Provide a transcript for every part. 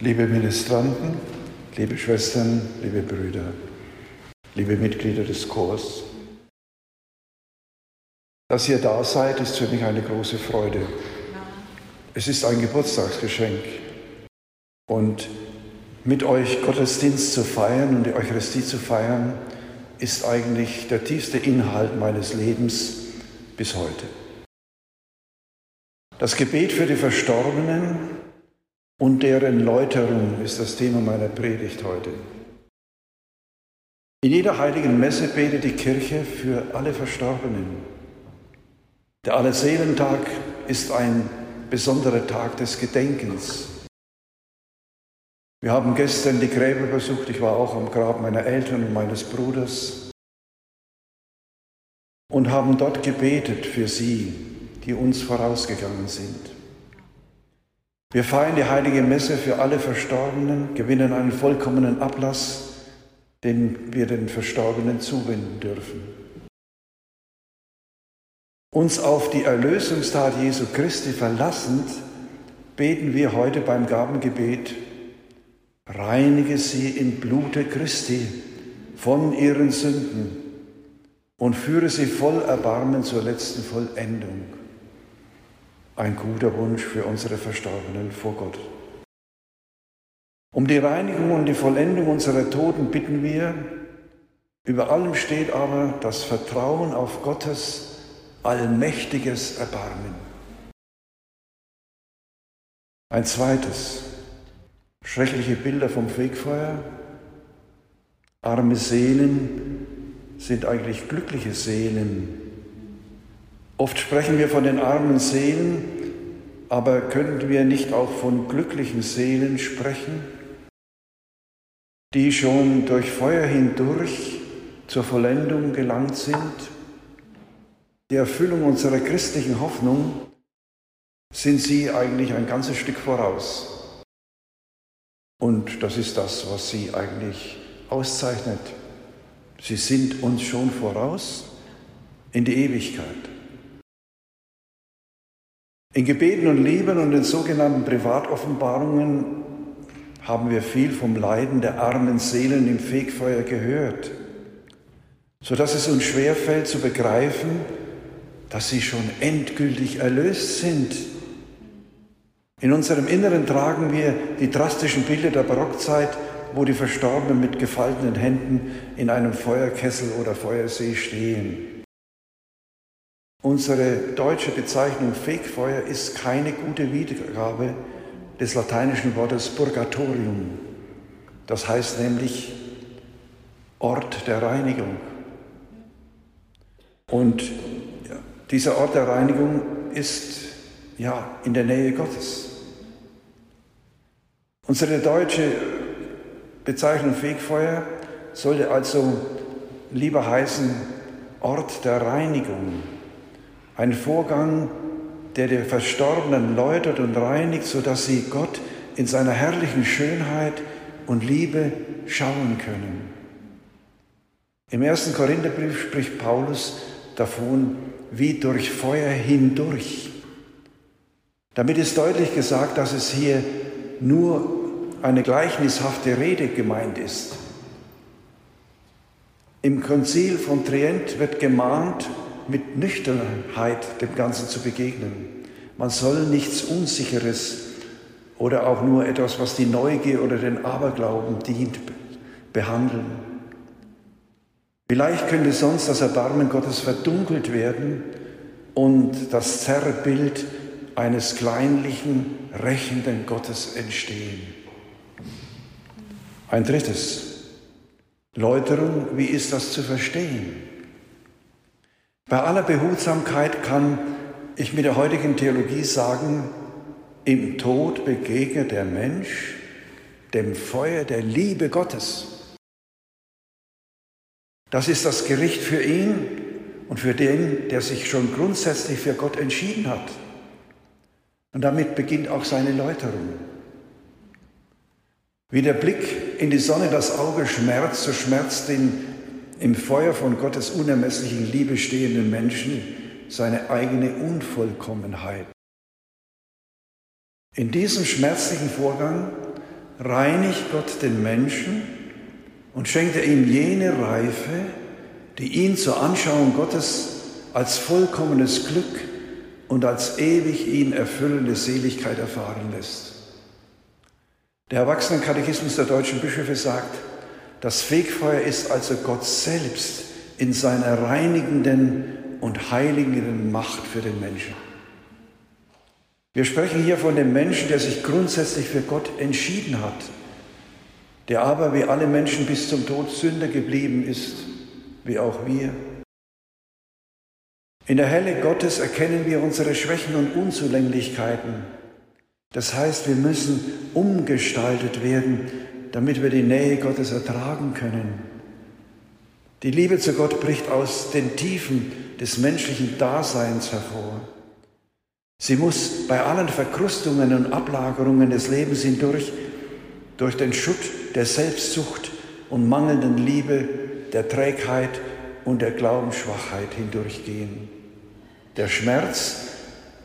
Liebe Ministranten, liebe Schwestern, liebe Brüder, liebe Mitglieder des Chors, dass ihr da seid, ist für mich eine große Freude. Es ist ein Geburtstagsgeschenk. Und mit euch Gottesdienst zu feiern und die Eucharistie zu feiern, ist eigentlich der tiefste Inhalt meines Lebens bis heute. Das Gebet für die Verstorbenen und deren Läuterung ist das Thema meiner Predigt heute. In jeder heiligen Messe betet die Kirche für alle Verstorbenen. Der Allerseelentag ist ein besonderer Tag des Gedenkens. Wir haben gestern die Gräber besucht. Ich war auch am Grab meiner Eltern und meines Bruders und haben dort gebetet für sie, die uns vorausgegangen sind. Wir feiern die heilige Messe für alle Verstorbenen, gewinnen einen vollkommenen Ablass, den wir den Verstorbenen zuwenden dürfen. Uns auf die Erlösungstat Jesu Christi verlassend, beten wir heute beim Gabengebet, reinige sie im Blute Christi von ihren Sünden und führe sie voll Erbarmen zur letzten Vollendung ein guter Wunsch für unsere Verstorbenen vor Gott. Um die Reinigung und die Vollendung unserer Toten bitten wir. Über allem steht aber das Vertrauen auf Gottes allmächtiges Erbarmen. Ein zweites, schreckliche Bilder vom Fegfeuer. Arme Seelen sind eigentlich glückliche Seelen, Oft sprechen wir von den armen Seelen, aber könnten wir nicht auch von glücklichen Seelen sprechen, die schon durch Feuer hindurch zur Vollendung gelangt sind? Die Erfüllung unserer christlichen Hoffnung sind sie eigentlich ein ganzes Stück voraus. Und das ist das, was sie eigentlich auszeichnet. Sie sind uns schon voraus in die Ewigkeit. In Gebeten und Lieben und den sogenannten Privatoffenbarungen haben wir viel vom Leiden der armen Seelen im Fegfeuer gehört, sodass es uns schwerfällt zu begreifen, dass sie schon endgültig erlöst sind. In unserem Inneren tragen wir die drastischen Bilder der Barockzeit, wo die Verstorbenen mit gefalteten Händen in einem Feuerkessel oder Feuersee stehen. Unsere deutsche Bezeichnung Fegfeuer ist keine gute Wiedergabe des lateinischen Wortes Purgatorium. Das heißt nämlich Ort der Reinigung. Und dieser Ort der Reinigung ist ja in der Nähe Gottes. Unsere deutsche Bezeichnung Fegfeuer sollte also lieber heißen Ort der Reinigung ein Vorgang, der die Verstorbenen läutert und reinigt, sodass sie Gott in seiner herrlichen Schönheit und Liebe schauen können. Im ersten Korintherbrief spricht Paulus davon, wie durch Feuer hindurch. Damit ist deutlich gesagt, dass es hier nur eine gleichnishafte Rede gemeint ist. Im Konzil von Trient wird gemahnt, mit Nüchternheit dem Ganzen zu begegnen. Man soll nichts Unsicheres oder auch nur etwas, was die Neugier oder den Aberglauben dient, behandeln. Vielleicht könnte sonst das Erbarmen Gottes verdunkelt werden und das Zerrbild eines kleinlichen, rächenden Gottes entstehen. Ein drittes. Läuterung, wie ist das zu verstehen? Bei aller Behutsamkeit kann ich mit der heutigen Theologie sagen, im Tod begegnet der Mensch dem Feuer der Liebe Gottes. Das ist das Gericht für ihn und für den, der sich schon grundsätzlich für Gott entschieden hat. Und damit beginnt auch seine Läuterung. Wie der Blick in die Sonne das Auge schmerzt, so schmerzt den im Feuer von Gottes unermesslichen Liebe stehenden Menschen seine eigene Unvollkommenheit. In diesem schmerzlichen Vorgang reinigt Gott den Menschen und schenkt er ihm jene Reife, die ihn zur Anschauung Gottes als vollkommenes Glück und als ewig ihn erfüllende Seligkeit erfahren lässt. Der Erwachsenenkatechismus der deutschen Bischöfe sagt, das Fegfeuer ist also Gott selbst in seiner reinigenden und heiligenden Macht für den Menschen. Wir sprechen hier von dem Menschen, der sich grundsätzlich für Gott entschieden hat, der aber wie alle Menschen bis zum Tod Sünder geblieben ist, wie auch wir. In der Helle Gottes erkennen wir unsere Schwächen und Unzulänglichkeiten. Das heißt, wir müssen umgestaltet werden, damit wir die Nähe Gottes ertragen können. Die Liebe zu Gott bricht aus den Tiefen des menschlichen Daseins hervor. Sie muss bei allen Verkrustungen und Ablagerungen des Lebens hindurch durch den Schutt der Selbstsucht und mangelnden Liebe, der Trägheit und der Glaubensschwachheit hindurchgehen. Der Schmerz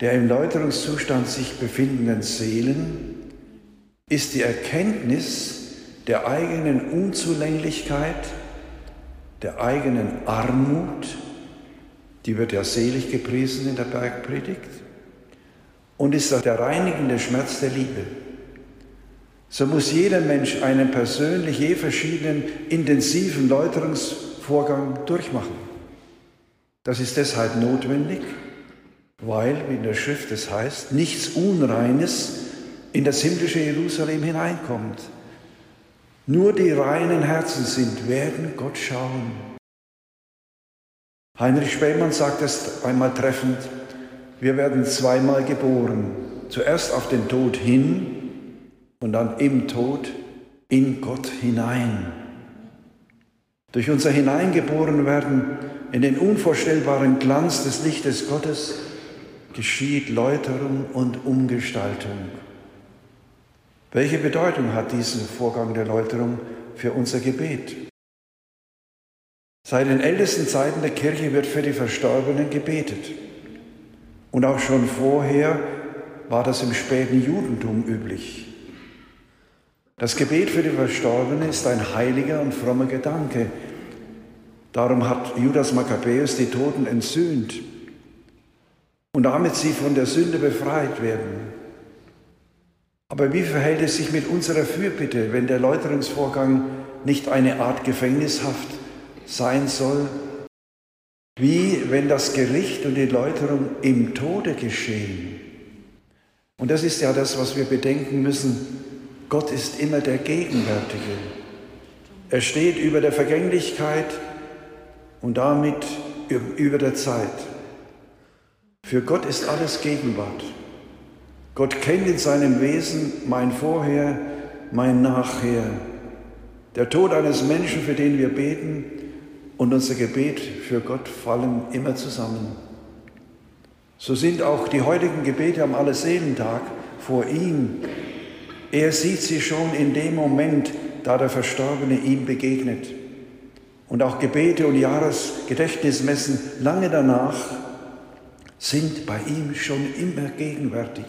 der im Läuterungszustand sich befindenden Seelen ist die Erkenntnis der eigenen Unzulänglichkeit, der eigenen Armut, die wird ja selig gepriesen in der Bergpredigt, und ist der reinigende Schmerz der Liebe. So muss jeder Mensch einen persönlich je verschiedenen intensiven Läuterungsvorgang durchmachen. Das ist deshalb notwendig, weil, wie in der Schrift es heißt, nichts Unreines in das himmlische Jerusalem hineinkommt. Nur die reinen Herzen sind, werden Gott schauen. Heinrich Spähmann sagt es einmal treffend, wir werden zweimal geboren, zuerst auf den Tod hin und dann im Tod in Gott hinein. Durch unser Hineingeborenwerden in den unvorstellbaren Glanz des Lichtes Gottes geschieht Läuterung und Umgestaltung. Welche Bedeutung hat dieser Vorgang der Läuterung für unser Gebet? Seit den ältesten Zeiten der Kirche wird für die Verstorbenen gebetet. Und auch schon vorher war das im späten Judentum üblich. Das Gebet für die Verstorbenen ist ein heiliger und frommer Gedanke, Darum hat Judas Makkabäus die Toten entsühnt und damit sie von der Sünde befreit werden. Aber wie verhält es sich mit unserer Fürbitte, wenn der Läuterungsvorgang nicht eine Art Gefängnishaft sein soll? Wie wenn das Gericht und die Läuterung im Tode geschehen? Und das ist ja das, was wir bedenken müssen. Gott ist immer der Gegenwärtige. Er steht über der Vergänglichkeit und damit über der Zeit. Für Gott ist alles Gegenwart. Gott kennt in seinem Wesen mein Vorher, mein Nachher. Der Tod eines Menschen, für den wir beten, und unser Gebet für Gott fallen immer zusammen. So sind auch die heutigen Gebete am Allerseelentag vor ihm. Er sieht sie schon in dem Moment, da der Verstorbene ihm begegnet und auch Gebete und Jahresgedächtnismessen lange danach sind bei ihm schon immer gegenwärtig.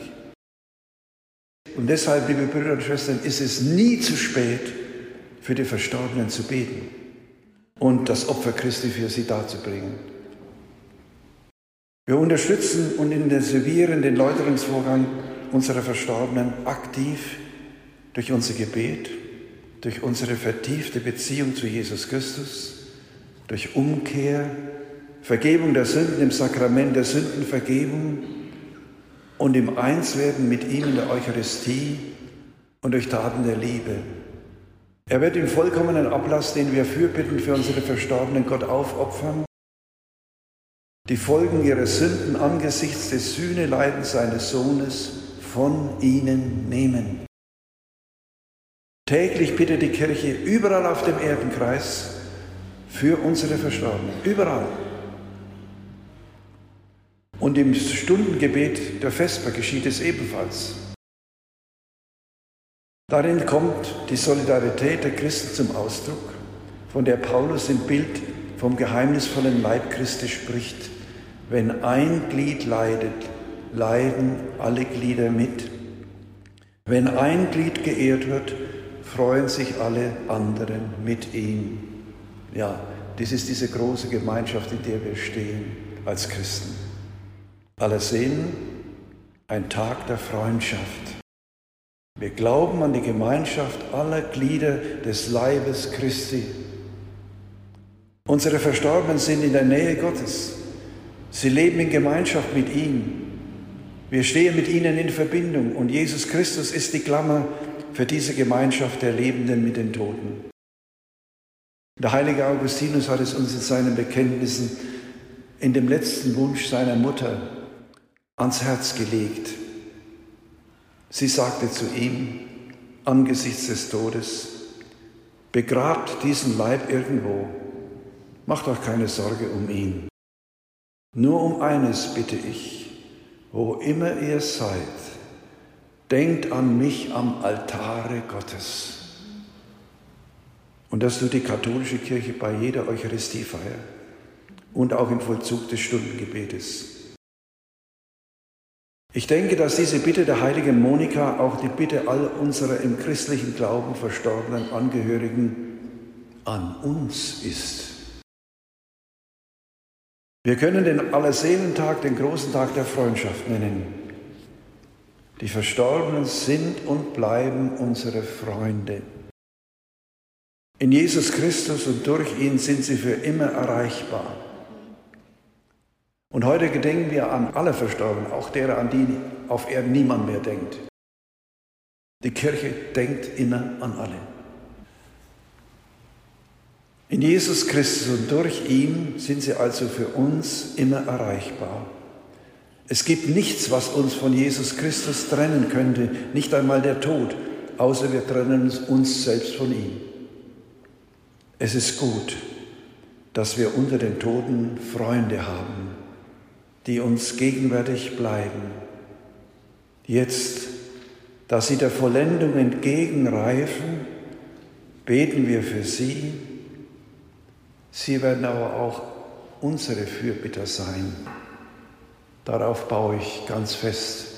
Und deshalb, liebe Brüder und Schwestern, ist es nie zu spät, für die Verstorbenen zu beten und das Opfer Christi für sie darzubringen. Wir unterstützen und intensivieren den Läuterungsvorgang unserer Verstorbenen aktiv durch unser Gebet, durch unsere vertiefte Beziehung zu Jesus Christus, durch Umkehr, Vergebung der Sünden im Sakrament der Sündenvergebung und im Einswerden mit ihm in der Eucharistie und durch Taten der Liebe. Er wird im vollkommenen Ablass, den wir fürbitten für unsere Verstorbenen Gott aufopfern, die Folgen ihrer Sünden angesichts des Sühneleidens seines Sohnes von ihnen nehmen. Täglich bittet die Kirche überall auf dem Erdenkreis für unsere Verstorbenen. Überall. Und im Stundengebet der Vesper geschieht es ebenfalls. Darin kommt die Solidarität der Christen zum Ausdruck, von der Paulus im Bild vom geheimnisvollen Leib Christi spricht. Wenn ein Glied leidet, leiden alle Glieder mit. Wenn ein Glied geehrt wird, freuen sich alle anderen mit ihm. Ja, das ist diese große Gemeinschaft, in der wir stehen als Christen. Alle sehen, ein Tag der Freundschaft. Wir glauben an die Gemeinschaft aller Glieder des Leibes Christi. Unsere Verstorbenen sind in der Nähe Gottes. Sie leben in Gemeinschaft mit ihm. Wir stehen mit ihnen in Verbindung und Jesus Christus ist die Klammer für diese Gemeinschaft der Lebenden mit den Toten. Der heilige Augustinus hat es uns in seinen Bekenntnissen in dem letzten Wunsch seiner Mutter ans Herz gelegt. Sie sagte zu ihm angesichts des Todes, begrabt diesen Leib irgendwo, macht euch keine Sorge um ihn. Nur um eines bitte ich, wo immer ihr seid, denkt an mich am Altare Gottes. Und das tut die katholische Kirche bei jeder Eucharistiefeier und auch im Vollzug des Stundengebetes. Ich denke, dass diese Bitte der heiligen Monika auch die Bitte all unserer im christlichen Glauben verstorbenen Angehörigen an uns ist. Wir können den Allerseelentag den großen Tag der Freundschaft nennen. Die Verstorbenen sind und bleiben unsere Freunde. In Jesus Christus und durch ihn sind sie für immer erreichbar. Und heute gedenken wir an alle Verstorbenen, auch derer, an die auf Erden niemand mehr denkt. Die Kirche denkt immer an alle. In Jesus Christus und durch ihn sind sie also für uns immer erreichbar. Es gibt nichts, was uns von Jesus Christus trennen könnte, nicht einmal der Tod, außer wir trennen uns selbst von ihm. Es ist gut, dass wir unter den Toten Freunde haben, die uns gegenwärtig bleiben. Jetzt, da sie der Vollendung entgegenreifen, beten wir für sie. Sie werden aber auch unsere Fürbitter sein. Darauf baue ich ganz fest.